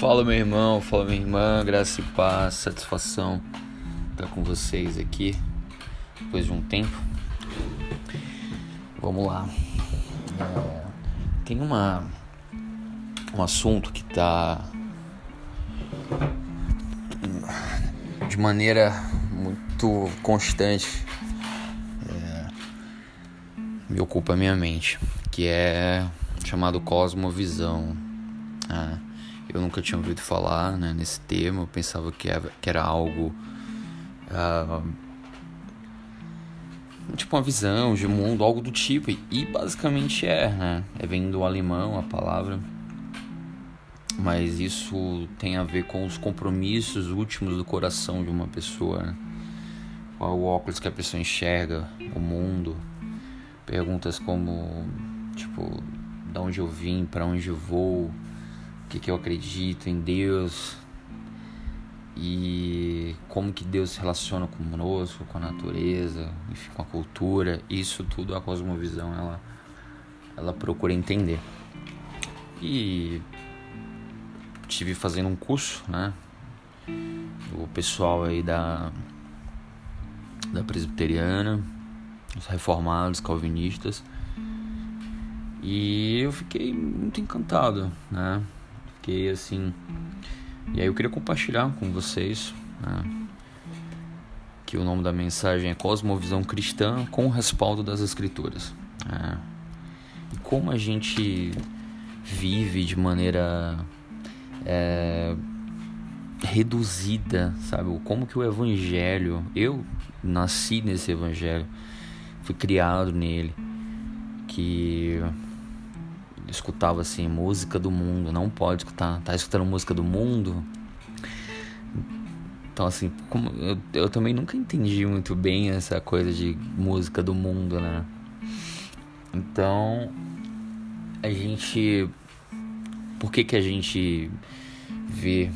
Fala meu irmão, fala minha irmã, graça e paz, satisfação estar com vocês aqui depois de um tempo. Vamos lá. É, tem uma um assunto que está de maneira muito constante é, me ocupa a minha mente, que é chamado cosmovisão. Ah, eu nunca tinha ouvido falar né, nesse termo, eu pensava que era, que era algo. Uh, tipo uma visão de mundo, algo do tipo. E basicamente é, né? É vem do alemão a palavra. Mas isso tem a ver com os compromissos últimos do coração de uma pessoa. Né? Qual o óculos que a pessoa enxerga o mundo. Perguntas como, tipo, de onde eu vim, para onde eu vou que, que eu acredito em Deus e como que Deus se relaciona conosco, com a natureza, enfim, com a cultura. Isso tudo a cosmovisão ela ela procura entender. E tive fazendo um curso, né? O pessoal aí da da presbiteriana, os reformados, calvinistas. E eu fiquei muito encantado, né? Fiquei assim. E aí eu queria compartilhar com vocês né, que o nome da mensagem é Cosmovisão Cristã com o respaldo das Escrituras. Né? E como a gente vive de maneira é, reduzida, sabe? Como que o Evangelho, eu nasci nesse Evangelho, fui criado nele, que escutava assim música do mundo, não pode escutar, tá escutando música do mundo. Então assim, como eu, eu também nunca entendi muito bem essa coisa de música do mundo, né? Então a gente por que que a gente vê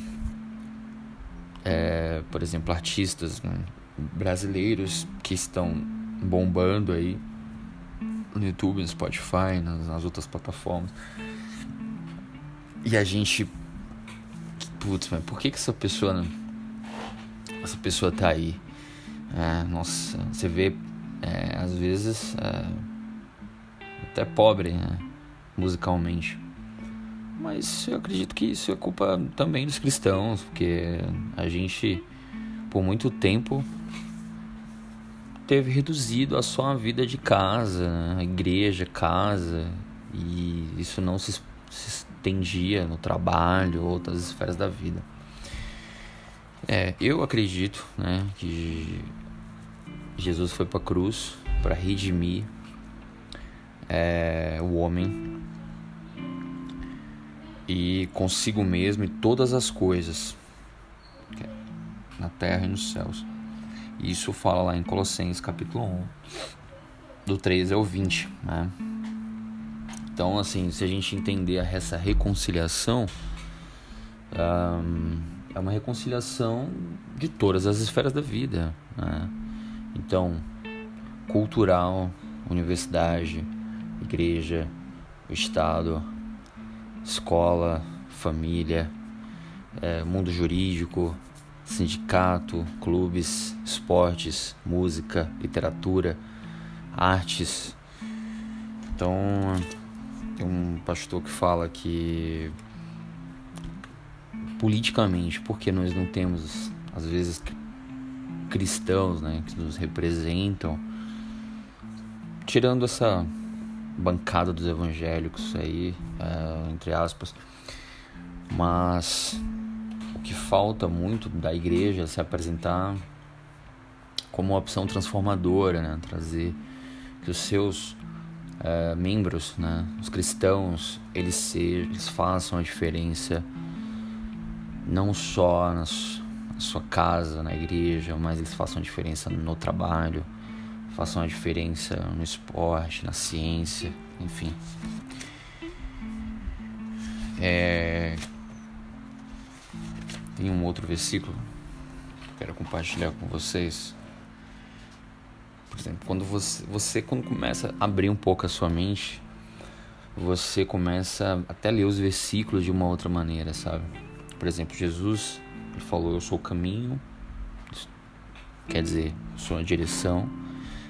é, por exemplo artistas né, brasileiros que estão bombando aí no YouTube, no Spotify, nas, nas outras plataformas. E a gente. Putz, mas por que, que essa pessoa. Essa pessoa tá aí? É, nossa, você vê, é, às vezes, é, até pobre, né, musicalmente. Mas eu acredito que isso é culpa também dos cristãos, porque a gente, por muito tempo, teve reduzido a sua vida de casa, né? igreja, casa, e isso não se, se estendia no trabalho ou outras esferas da vida. É, eu acredito né, que Jesus foi para a cruz para redimir é, o homem e consigo mesmo e todas as coisas na terra e nos céus. Isso fala lá em Colossenses capítulo 1, do 13 ao 20, né? Então, assim, se a gente entender essa reconciliação, um, é uma reconciliação de todas as esferas da vida, né? Então, cultural, universidade, igreja, Estado, escola, família, é, mundo jurídico, sindicato, clubes, esportes, música, literatura, artes. Então, tem um pastor que fala que politicamente, porque nós não temos às vezes cristãos, né, que nos representam, tirando essa bancada dos evangélicos aí, é, entre aspas, mas que falta muito da igreja se apresentar como uma opção transformadora, né? trazer que os seus uh, membros, né? os cristãos, eles, se, eles façam a diferença não só na sua casa, na igreja, mas eles façam a diferença no trabalho, façam a diferença no esporte, na ciência, enfim. É, tem um outro versículo que eu quero compartilhar com vocês. Por exemplo, quando você, você quando começa a abrir um pouco a sua mente, você começa até ler os versículos de uma outra maneira, sabe? Por exemplo, Jesus ele falou: Eu sou o caminho, quer dizer, sou a direção,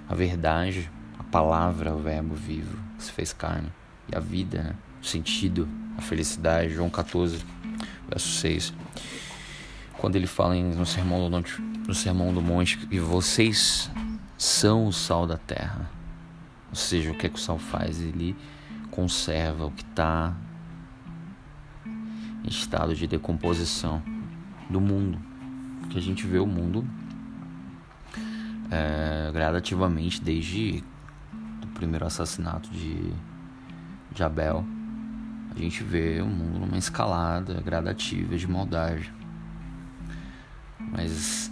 a verdade, a palavra, o Verbo vivo que se fez carne, e a vida, né? o sentido, a felicidade. João 14, verso 6. Quando ele fala no Sermão do Monte, no Sermão do Monte que vocês são o sal da terra. Ou seja, o que é que o sal faz? Ele conserva o que está em estado de decomposição do mundo. Que a gente vê o mundo é, gradativamente desde o primeiro assassinato de, de Abel. A gente vê o mundo numa escalada gradativa de maldade. Mas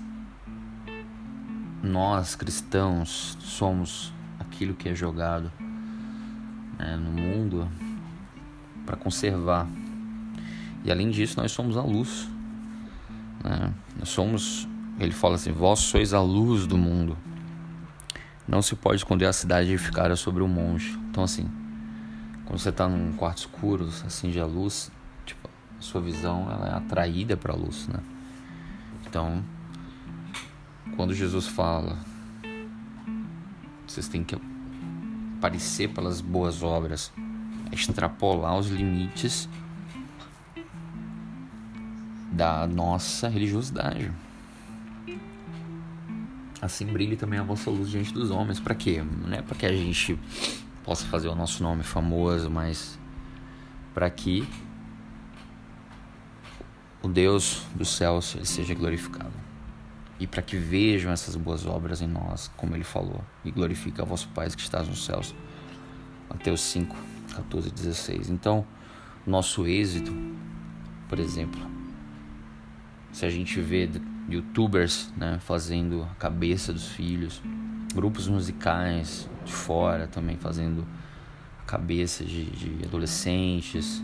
nós cristãos somos aquilo que é jogado né, no mundo para conservar. E além disso, nós somos a luz. Né? Nós somos, ele fala assim: Vós sois a luz do mundo. Não se pode esconder a cidade e ficar sobre o monte. Então, assim, quando você está num quarto escuro, acende a luz, tipo, a sua visão ela é atraída para a luz, né? Então, quando Jesus fala, vocês têm que aparecer pelas boas obras, extrapolar os limites da nossa religiosidade. Assim brilhe também a vossa luz diante dos homens. Para quê? Não é para que a gente possa fazer o nosso nome famoso, mas para que o Deus dos céus ele seja glorificado. E para que vejam essas boas obras em nós, como ele falou, e glorifica a vosso Pai que estás nos céus. Mateus 5, 14 e 16. Então, nosso êxito, por exemplo, se a gente vê youtubers né, fazendo a cabeça dos filhos, grupos musicais de fora também fazendo a cabeça de, de adolescentes,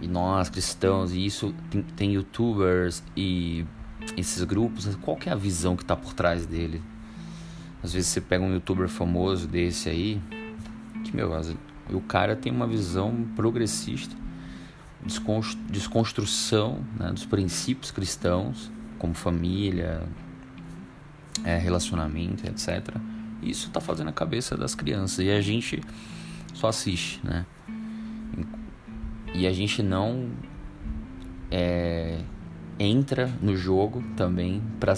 e nós cristãos, e isso tem, tem youtubers e esses grupos, qual que é a visão que está por trás dele? Às vezes você pega um youtuber famoso desse aí, que meu, o cara tem uma visão progressista, desconstrução né, dos princípios cristãos, como família, é, relacionamento, etc. Isso está fazendo a cabeça das crianças e a gente só assiste, né? E a gente não é, entra no jogo também para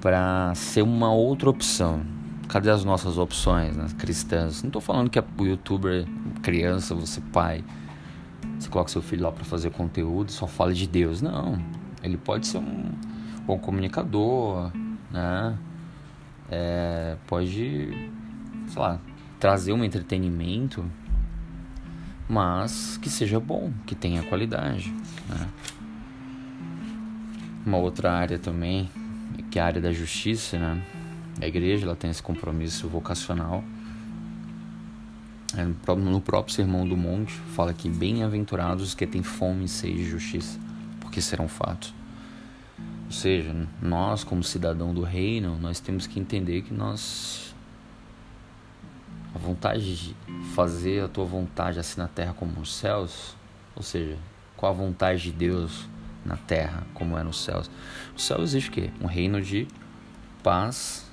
para ser uma outra opção. Cadê as nossas opções né, cristãs? Não estou falando que é o youtuber, criança, você pai, você coloca seu filho lá para fazer conteúdo, só fala de Deus. Não, ele pode ser um bom comunicador, né? É, pode, sei lá, trazer um entretenimento, mas que seja bom, que tenha qualidade. Né? Uma outra área também, que é a área da justiça, né? A igreja ela tem esse compromisso vocacional. É, no próprio Sermão do Monte, fala que bem-aventurados os que têm fome e sede de justiça, porque serão fatos. Ou seja, nós como cidadão do reino, nós temos que entender que nós a vontade de fazer a tua vontade assim na terra como nos céus, ou seja, qual a vontade de Deus na terra como é nos céus. No céu existe o quê? Um reino de paz,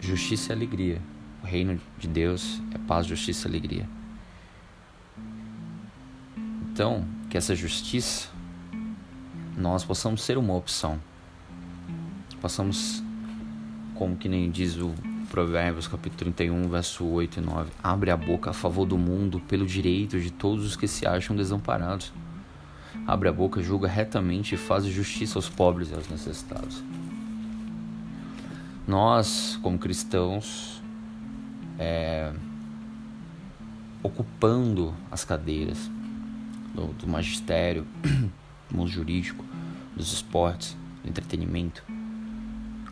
justiça e alegria. O reino de Deus é paz, justiça e alegria. Então, que essa justiça nós possamos ser uma opção. Possamos, como que nem diz o Provérbios capítulo 31, verso 8 e 9, abre a boca a favor do mundo pelo direito de todos os que se acham desamparados abre a boca, julga retamente e faz justiça aos pobres e aos necessitados. Nós, como cristãos, é, ocupando as cadeiras do, do magistério, do mundo jurídico, dos esportes, do entretenimento,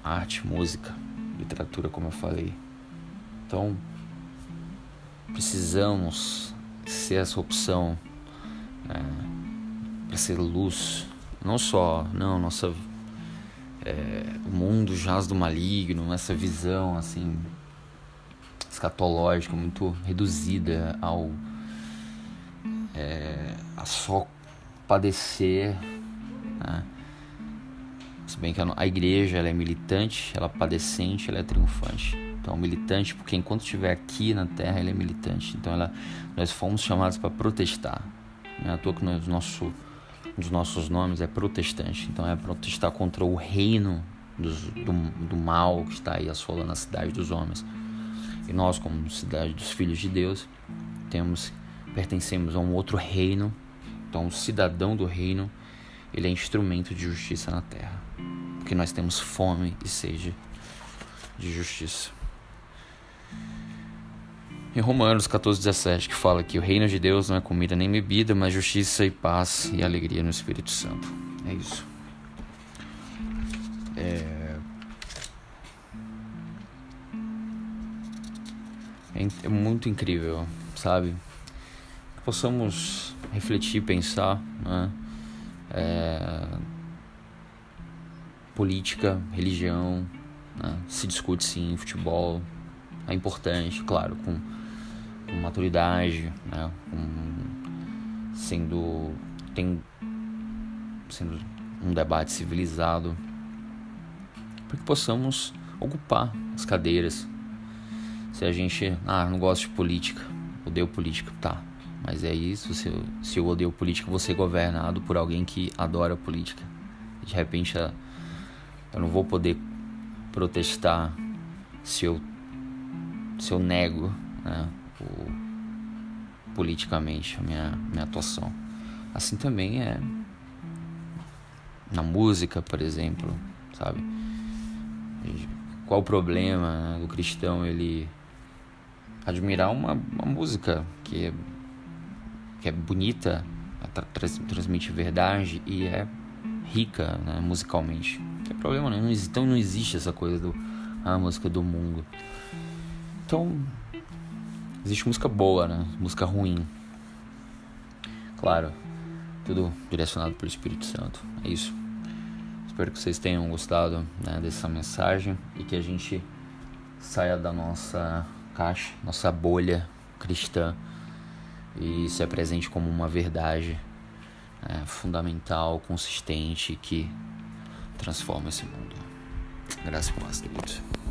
arte, música, literatura, como eu falei. Então, precisamos ser essa opção. É, para ser luz, não só, não, nossa, é, o mundo jaz do maligno, essa visão assim escatológica muito reduzida ao é, a só padecer. Né? Se bem que a igreja ela é militante, ela é padecente, ela é triunfante. Então, militante, porque enquanto estiver aqui na Terra, ela é militante. Então, ela, nós fomos chamados para protestar. Não é à toa que nós, nosso, um dos nossos nomes é protestante. Então, é protestar contra o reino dos, do, do mal que está aí assolando a cidade dos homens. E nós, como cidade dos filhos de Deus, temos pertencemos a um outro reino. Então, o cidadão do reino, ele é instrumento de justiça na terra. Porque nós temos fome e sede de justiça. Em Romanos 14, 17, que fala que o reino de Deus não é comida nem bebida, mas justiça e paz e alegria no Espírito Santo. É isso. É... É muito incrível, sabe? Que possamos refletir, pensar, né? É... Política, religião, né? se discute sim, futebol, é importante, claro, com, com maturidade, né? Com, sendo, tem, sendo um debate civilizado, para que possamos ocupar as cadeiras. Se a gente, ah, não gosto de política, odeio política, tá. Mas é isso, se eu, se eu odeio política, vou ser governado por alguém que adora política. De repente, eu não vou poder protestar se eu, se eu nego né, o, politicamente a minha, minha atuação. Assim também é na música, por exemplo, sabe? Qual o problema né, do cristão ele admirar uma, uma música que é, que é bonita, trans, transmite verdade e é rica né, musicalmente. Não tem problema nenhum. Então não existe essa coisa do a ah, música do mundo. Então existe música boa, né? Música ruim. Claro, tudo direcionado pelo Espírito Santo. É isso. Espero que vocês tenham gostado né, dessa mensagem e que a gente saia da nossa caixa, nossa bolha cristã e se apresente como uma verdade né, fundamental, consistente que transforma esse mundo. Graças a Deus.